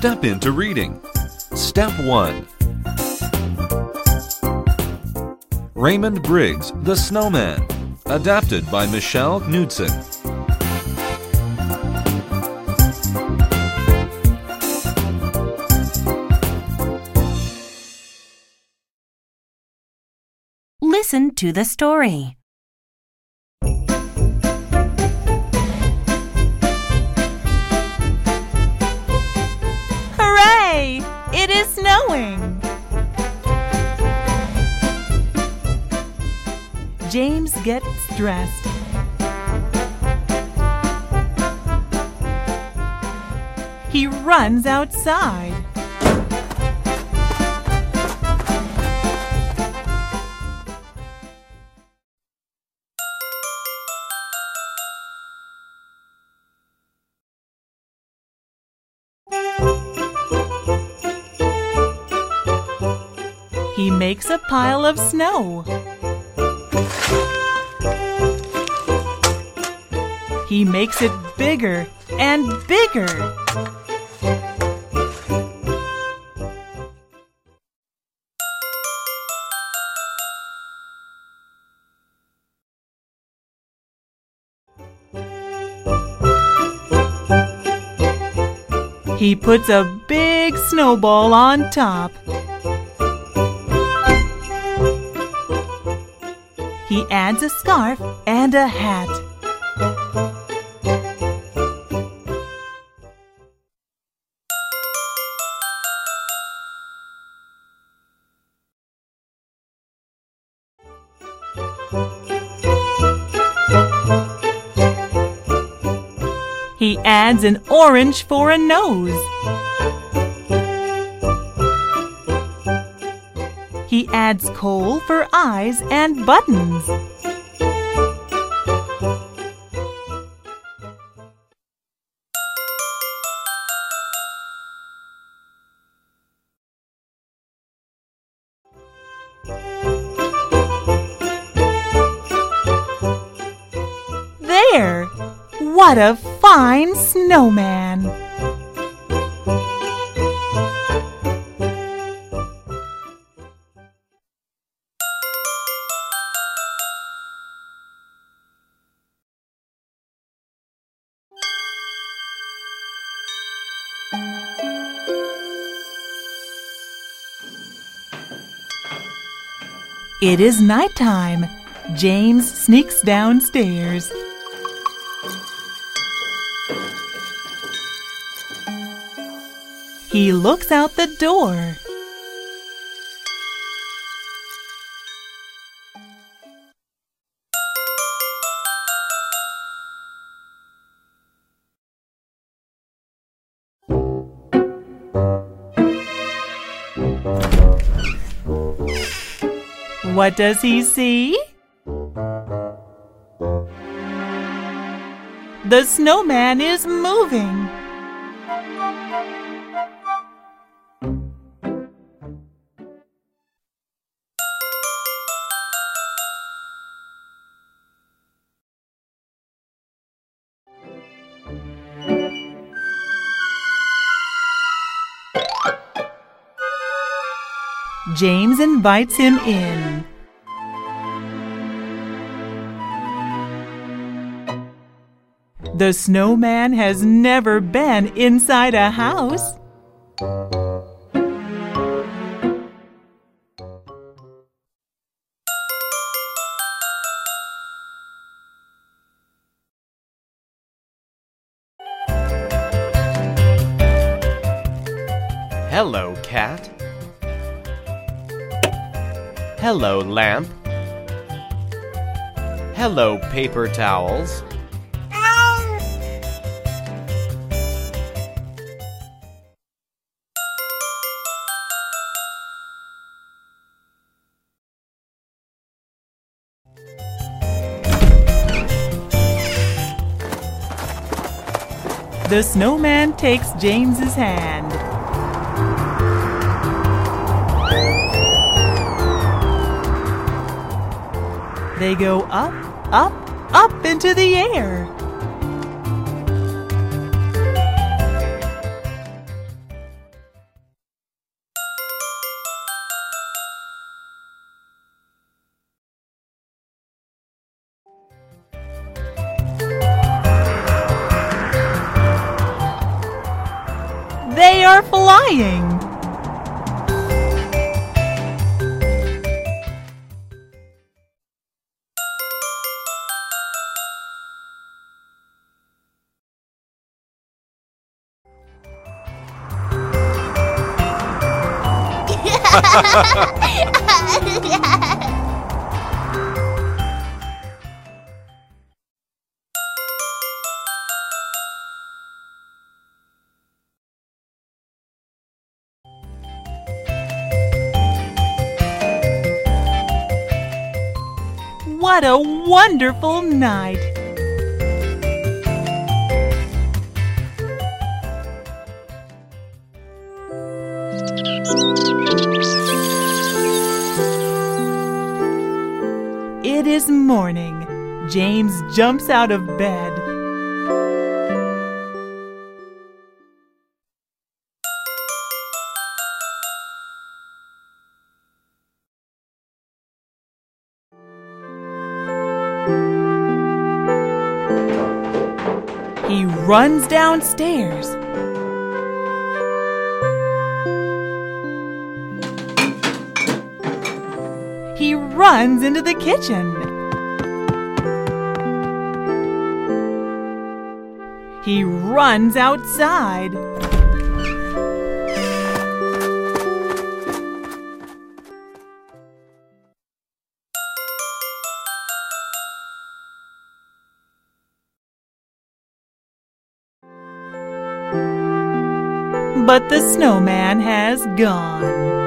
Step into reading. Step 1 Raymond Briggs, The Snowman. Adapted by Michelle Knudsen. Listen to the story. James gets dressed. He runs outside. He makes a pile of snow. He makes it bigger and bigger. He puts a big snowball on top. He adds a scarf and a hat. He adds an orange for a nose. He adds coal for eyes and buttons. There! What a fine snowman! It is nighttime. James sneaks downstairs. He looks out the door. What does he see? The snowman is moving. James invites him in. The snowman has never been inside a house. Hello, cat. Hello, lamp. Hello, paper towels. The snowman takes James's hand. They go up, up, up into the air. They are flying. What a wonderful night! Is morning. James jumps out of bed. He runs downstairs. Runs into the kitchen. He runs outside. But the snowman has gone.